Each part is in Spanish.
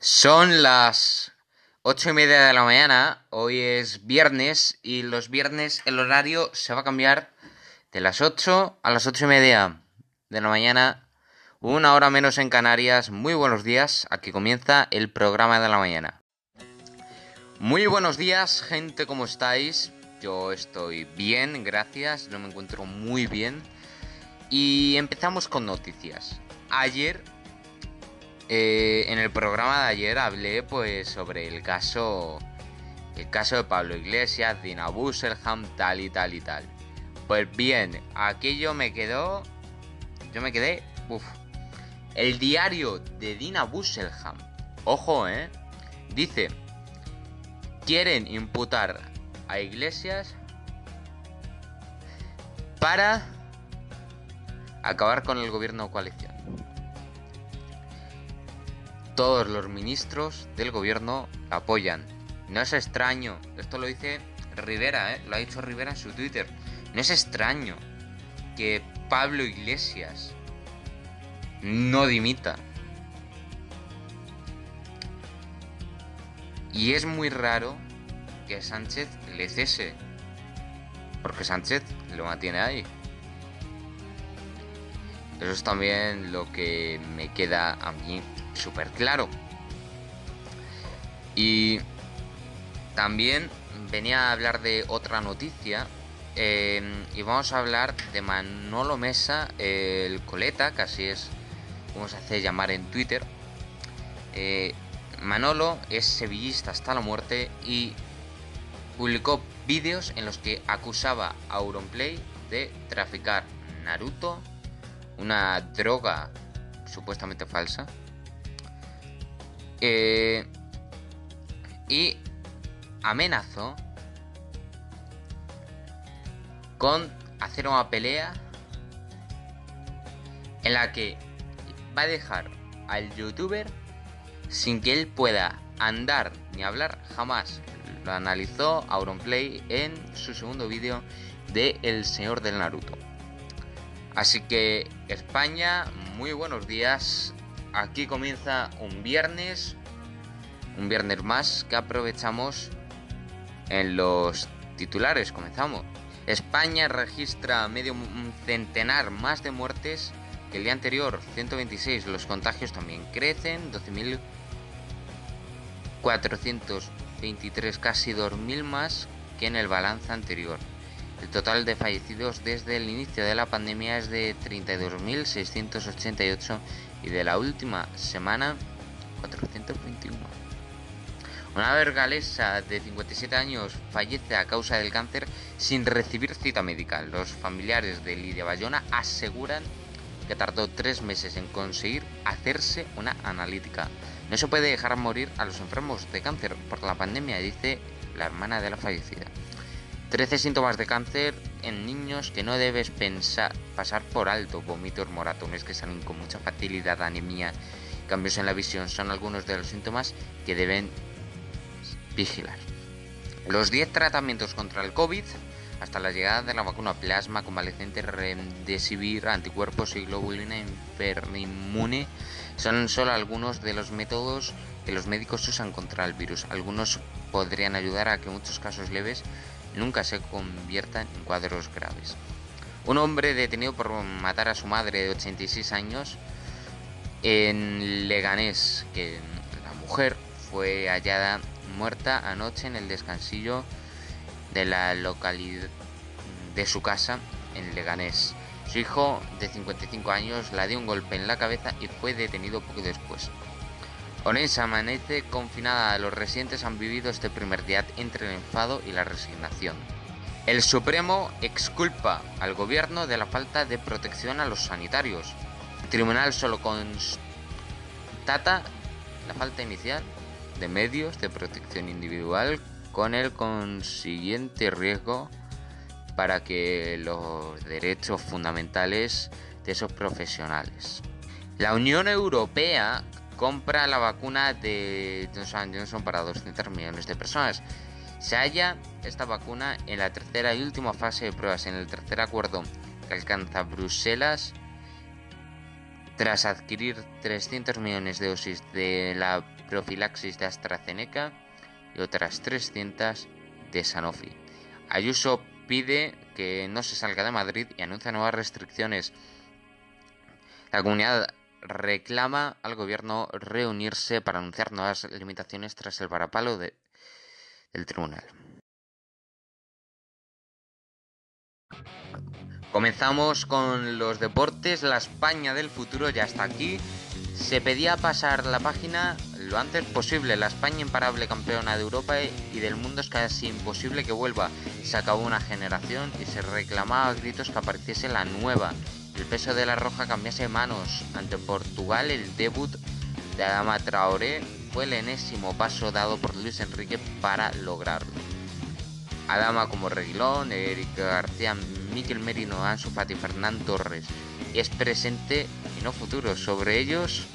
Son las ocho y media de la mañana, hoy es viernes y los viernes el horario se va a cambiar de las 8 a las ocho y media de la mañana, una hora menos en Canarias. Muy buenos días, aquí comienza el programa de la mañana. Muy buenos días, gente, ¿cómo estáis? Yo estoy bien, gracias, no me encuentro muy bien. Y empezamos con noticias. Ayer eh, en el programa de ayer hablé pues sobre el caso el caso de Pablo Iglesias, Dina Busselham, tal y tal y tal. Pues bien, aquello me quedó yo me quedé, uff. El diario de Dina Busselham, ojo, eh, dice quieren imputar a Iglesias para acabar con el gobierno coalición todos los ministros del gobierno apoyan. No es extraño, esto lo dice Rivera, ¿eh? lo ha dicho Rivera en su Twitter. No es extraño que Pablo Iglesias no dimita. Y es muy raro que Sánchez le cese. Porque Sánchez lo mantiene ahí. Eso es también lo que me queda a mí súper claro. Y también venía a hablar de otra noticia. Eh, y vamos a hablar de Manolo Mesa, el coleta, que así es como se hace llamar en Twitter. Eh, Manolo es sevillista hasta la muerte y publicó vídeos en los que acusaba a Auronplay de traficar Naruto, una droga supuestamente falsa, eh, y amenazó con hacer una pelea en la que va a dejar al youtuber sin que él pueda andar ni hablar jamás. Lo analizó Auronplay en su segundo vídeo de El Señor del Naruto. Así que España, muy buenos días. Aquí comienza un viernes, un viernes más que aprovechamos en los titulares. Comenzamos. España registra medio centenar más de muertes que el día anterior, 126. Los contagios también crecen, 12.423, casi 2.000 más que en el balance anterior. El total de fallecidos desde el inicio de la pandemia es de 32.688 y de la última semana 421. Una vergalesa de 57 años fallece a causa del cáncer sin recibir cita médica. Los familiares de Lidia Bayona aseguran que tardó tres meses en conseguir hacerse una analítica. No se puede dejar morir a los enfermos de cáncer por la pandemia, dice la hermana de la fallecida. 13 síntomas de cáncer en niños que no debes pasar por alto. Vómitos, moratones que salen con mucha facilidad, anemia, cambios en la visión son algunos de los síntomas que deben vigilar. Los 10 tratamientos contra el COVID hasta la llegada de la vacuna plasma, convalecente, remdesivir, anticuerpos y globulina inmune son solo algunos de los métodos que los médicos usan contra el virus. Algunos podrían ayudar a que muchos casos leves nunca se conviertan en cuadros graves. Un hombre detenido por matar a su madre de 86 años en Leganés, que la mujer fue hallada muerta anoche en el descansillo de la localidad de su casa en Leganés. Su hijo de 55 años la dio un golpe en la cabeza y fue detenido poco después. Orense amanece confinada. Los residentes han vivido este primer día entre el enfado y la resignación. El Supremo exculpa al gobierno de la falta de protección a los sanitarios. El tribunal solo constata la falta inicial de medios de protección individual con el consiguiente riesgo para que los derechos fundamentales de esos profesionales. La Unión Europea compra la vacuna de Johnson Johnson para 200 millones de personas. Se halla esta vacuna en la tercera y última fase de pruebas, en el tercer acuerdo que alcanza Bruselas tras adquirir 300 millones de dosis de la profilaxis de AstraZeneca y otras 300 de Sanofi. Ayuso pide que no se salga de Madrid y anuncia nuevas restricciones. La comunidad reclama al gobierno reunirse para anunciar nuevas limitaciones tras el varapalo del tribunal. Comenzamos con los deportes, la España del futuro ya está aquí. Se pedía pasar la página lo antes posible. La España imparable campeona de Europa y del mundo es casi imposible que vuelva. Se acabó una generación y se reclamaba a gritos que apareciese la nueva. El peso de la roja cambiase de manos. Ante Portugal el debut de Adama Traoré fue el enésimo paso dado por Luis Enrique para lograrlo. Adama como Reguilón, Eric García, Miquel Merino, Ansu Fati, Fernán Torres es presente y no futuro. Sobre ellos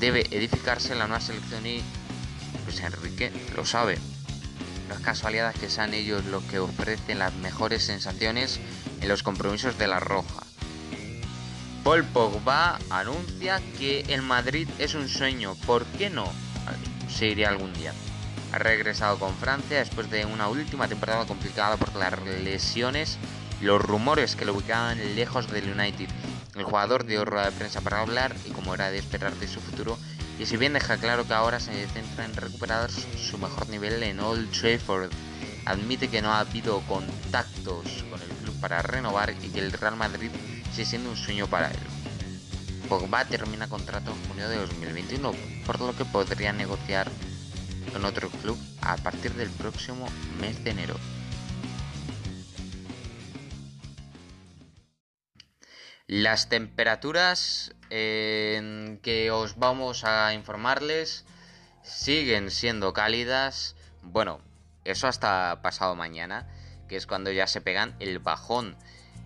debe edificarse la nueva selección y pues Enrique lo sabe. No es casualidad que sean ellos los que ofrecen las mejores sensaciones en los compromisos de la Roja. Paul Pogba anuncia que el Madrid es un sueño. ¿Por qué no? Se iría algún día. Ha regresado con Francia después de una última temporada complicada por las lesiones los rumores que lo ubicaban lejos del United. El jugador dio rueda de prensa para hablar y como era de esperar de su futuro, y si bien deja claro que ahora se centra en recuperar su mejor nivel en Old Trafford, admite que no ha habido contactos con el club para renovar y que el Real Madrid siendo un sueño para él. Pogba termina contrato en junio de 2021, por lo que podría negociar en otro club a partir del próximo mes de enero. Las temperaturas que os vamos a informarles siguen siendo cálidas. Bueno, eso hasta pasado mañana, que es cuando ya se pegan el bajón.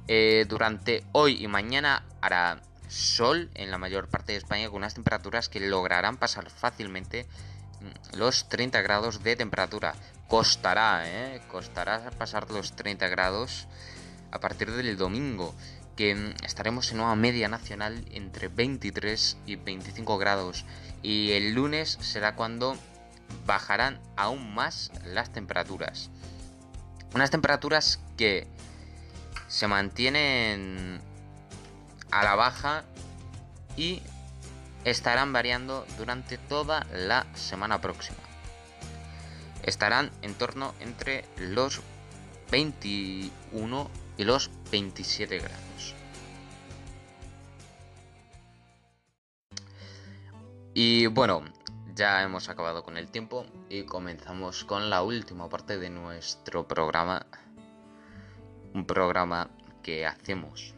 Eh, durante hoy y mañana hará sol en la mayor parte de España con unas temperaturas que lograrán pasar fácilmente los 30 grados de temperatura. Costará, ¿eh? Costará pasar los 30 grados a partir del domingo, que estaremos en una media nacional entre 23 y 25 grados. Y el lunes será cuando bajarán aún más las temperaturas. Unas temperaturas que se mantienen a la baja y estarán variando durante toda la semana próxima. Estarán en torno entre los 21 y los 27 grados. Y bueno, ya hemos acabado con el tiempo y comenzamos con la última parte de nuestro programa. Un programa que hacemos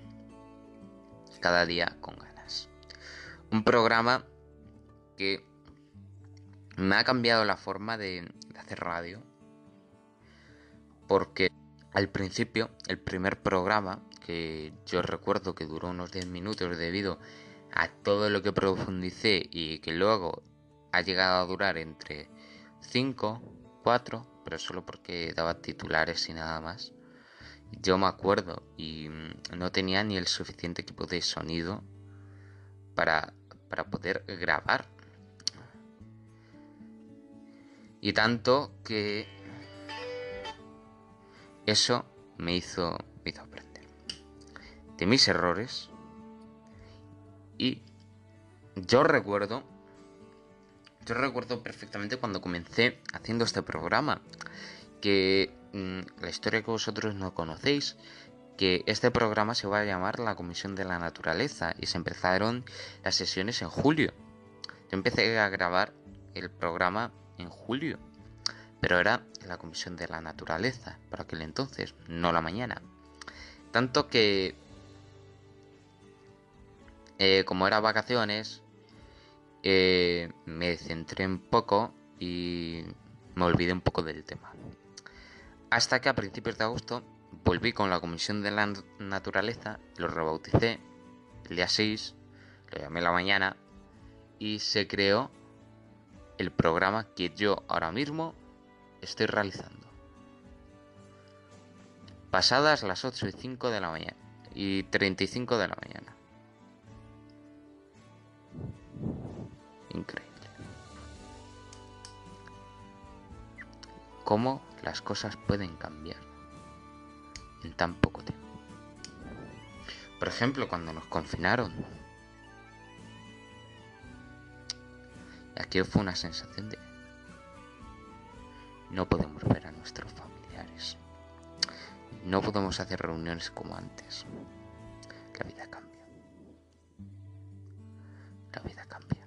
cada día con ganas. Un programa que me ha cambiado la forma de, hacer radio. Porque al principio, el primer programa, que yo recuerdo que duró unos 10 minutos debido a todo lo que profundicé y que luego ha llegado a durar entre 5, 4, pero solo porque daba titulares y nada más. Yo me acuerdo y no tenía ni el suficiente equipo de sonido para para poder grabar. Y tanto que eso me hizo, me hizo aprender de mis errores. Y yo recuerdo, yo recuerdo perfectamente cuando comencé haciendo este programa, que mm, la historia que vosotros no conocéis que este programa se va a llamar la Comisión de la Naturaleza y se empezaron las sesiones en julio. Yo empecé a grabar el programa en julio, pero era la Comisión de la Naturaleza por aquel entonces, no la mañana. Tanto que, eh, como era vacaciones, eh, me centré un poco y me olvidé un poco del tema. Hasta que a principios de agosto volví con la Comisión de la Naturaleza, lo rebauticé el día 6, lo llamé la mañana y se creó el programa que yo ahora mismo estoy realizando. Pasadas las 8 y 5 de la mañana y 35 de la mañana. increíble. Cómo las cosas pueden cambiar en tan poco tiempo. Por ejemplo, cuando nos confinaron. Aquí fue una sensación de no podemos ver a nuestros familiares. No podemos hacer reuniones como antes. La vida cambia. La vida cambia.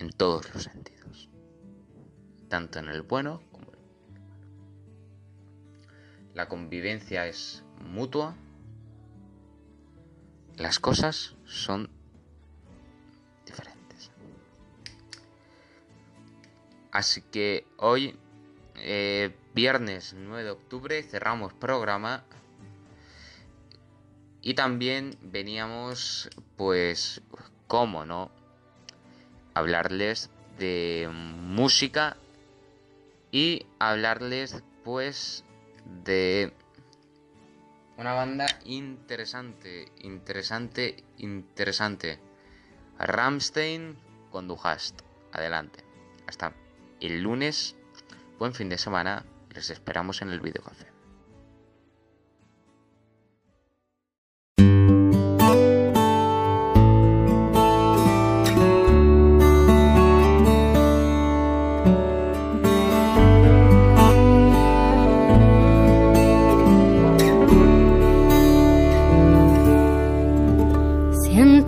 En todos los sentidos. Tanto en el bueno como en el malo. La convivencia es mutua. Las cosas son Así que hoy, eh, viernes 9 de octubre, cerramos programa. Y también veníamos, pues, ¿cómo no? Hablarles de música y hablarles, pues, de una banda interesante, interesante, interesante. Ramstein con. Adelante. Hasta el lunes. Buen fin de semana. Les esperamos en el videocafé.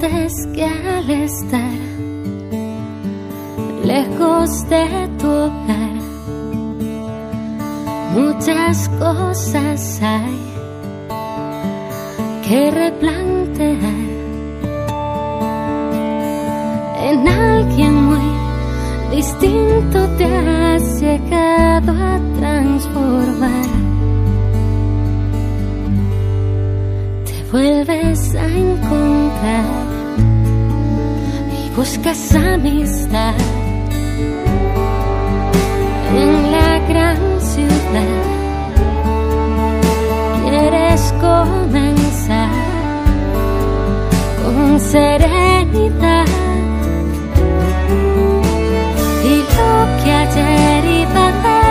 Al estar lejos de Muchas cosas hay que replantear. En alguien muy distinto te has llegado a transformar. Te vuelves a encontrar buscas amistad en la gran ciudad. Quieres comenzar con serenidad y lo que ayer iba al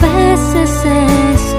vuelves a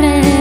inventar.